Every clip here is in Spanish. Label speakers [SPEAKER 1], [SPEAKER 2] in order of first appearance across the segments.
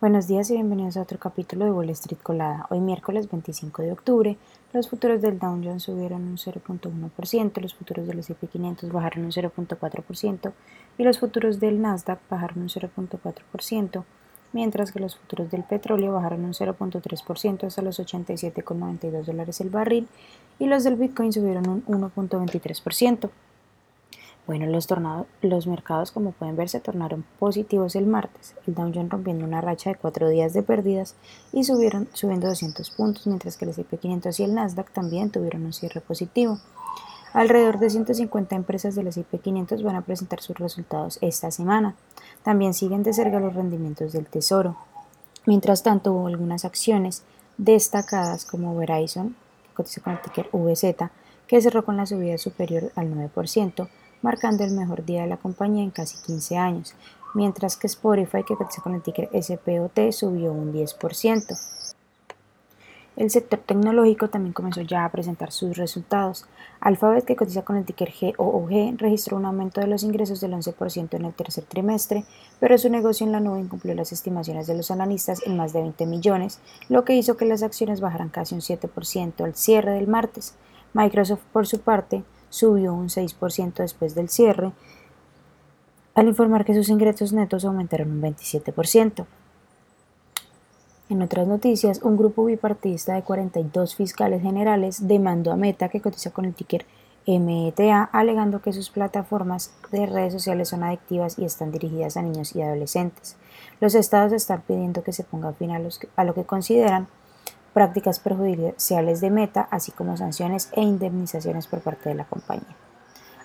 [SPEAKER 1] Buenos días y bienvenidos a otro capítulo de Wall Street Colada. Hoy miércoles 25 de octubre, los futuros del Dow Jones subieron un 0.1%, los futuros del S&P 500 bajaron un 0.4% y los futuros del Nasdaq bajaron un 0.4%, mientras que los futuros del petróleo bajaron un 0.3% hasta los 87,92 dólares el barril y los del Bitcoin subieron un 1.23%. Bueno, los, los mercados, como pueden ver, se tornaron positivos el martes. El Dow Jones rompiendo una racha de cuatro días de pérdidas y subieron, subiendo 200 puntos, mientras que el S&P 500 y el Nasdaq también tuvieron un cierre positivo. Alrededor de 150 empresas del S&P 500 van a presentar sus resultados esta semana. También siguen de cerca los rendimientos del Tesoro. Mientras tanto, hubo algunas acciones destacadas como Verizon, que cotiza con el ticker VZ, que cerró con la subida superior al 9%, marcando el mejor día de la compañía en casi 15 años, mientras que Spotify, que cotiza con el ticker SPOT, subió un 10%. El sector tecnológico también comenzó ya a presentar sus resultados. Alphabet, que cotiza con el ticker GOOG, registró un aumento de los ingresos del 11% en el tercer trimestre, pero su negocio en la nube incumplió las estimaciones de los analistas en más de 20 millones, lo que hizo que las acciones bajaran casi un 7% al cierre del martes. Microsoft, por su parte, subió un 6% después del cierre, al informar que sus ingresos netos aumentaron un 27%. En otras noticias, un grupo bipartidista de 42 fiscales generales demandó a Meta, que cotiza con el ticker META, alegando que sus plataformas de redes sociales son adictivas y están dirigidas a niños y adolescentes. Los estados están pidiendo que se ponga fin a lo que consideran prácticas perjudiciales de Meta, así como sanciones e indemnizaciones por parte de la compañía.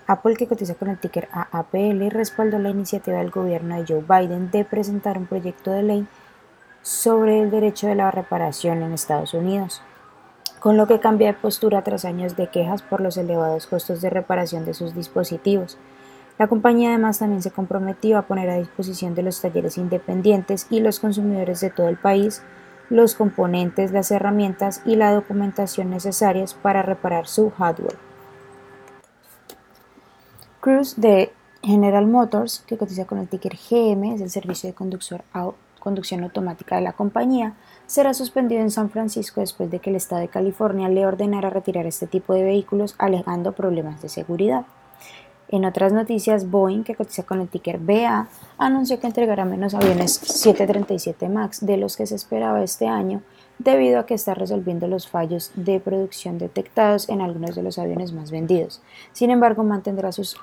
[SPEAKER 1] Apple, que cotiza con el ticker AAPL, respaldó la iniciativa del gobierno de Joe Biden de presentar un proyecto de ley sobre el derecho de la reparación en Estados Unidos, con lo que cambia de postura tras años de quejas por los elevados costos de reparación de sus dispositivos. La compañía además también se comprometió a poner a disposición de los talleres independientes y los consumidores de todo el país los componentes, las herramientas y la documentación necesarias para reparar su hardware. Cruise de General Motors, que cotiza con el ticker GM, es el servicio de conducción automática de la compañía, será suspendido en San Francisco después de que el Estado de California le ordenara retirar este tipo de vehículos alegando problemas de seguridad. En otras noticias, Boeing, que cotiza con el ticker BA, anunció que entregará menos aviones 737 MAX de los que se esperaba este año, debido a que está resolviendo los fallos de producción detectados en algunos de los aviones más vendidos. Sin embargo, mantendrá sus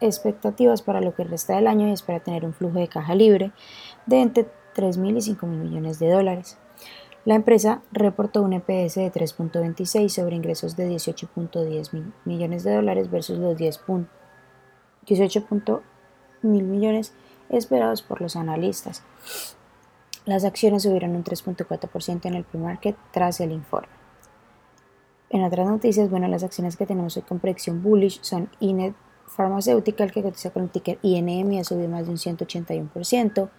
[SPEAKER 1] expectativas para lo que resta del año y espera tener un flujo de caja libre de entre 3.000 y 5.000 millones de dólares. La empresa reportó un EPS de 3.26 sobre ingresos de 18.10 millones de dólares versus los 10. 18.000 millones esperados por los analistas. Las acciones subieron un 3.4% en el pre-market tras el informe. En otras noticias, bueno, las acciones que tenemos hoy con predicción bullish son Inet Pharmaceutical, que cotiza con el ticker INM y ha subido más de un 181%.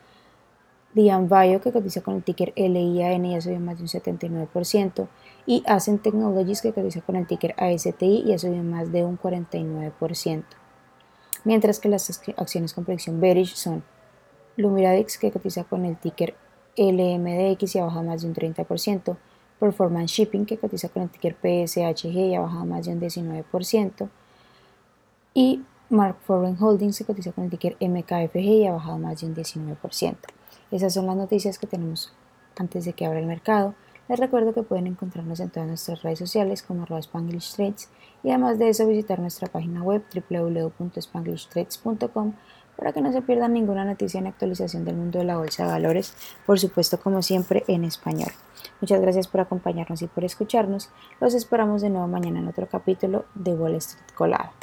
[SPEAKER 1] Dian Bio, que cotiza con el ticker LIAN y ha subido más de un 79%. Y Ascent Technologies, que cotiza con el ticker ASTI y ha subido más de un 49% mientras que las acciones con predicción bearish son Lumiradix, que cotiza con el ticker LMDX y ha bajado más de un 30%, Performance Shipping, que cotiza con el ticker PSHG y ha bajado más de un 19%, y Mark Foreign Holdings, que cotiza con el ticker MKFG y ha bajado más de un 19%. Esas son las noticias que tenemos antes de que abra el mercado. Les recuerdo que pueden encontrarnos en todas nuestras redes sociales como arroba Spanglish Trades y además de eso visitar nuestra página web www.spanglishtrades.com para que no se pierdan ninguna noticia ni actualización del mundo de la bolsa de valores, por supuesto como siempre en español. Muchas gracias por acompañarnos y por escucharnos. Los esperamos de nuevo mañana en otro capítulo de Wall Street Colada.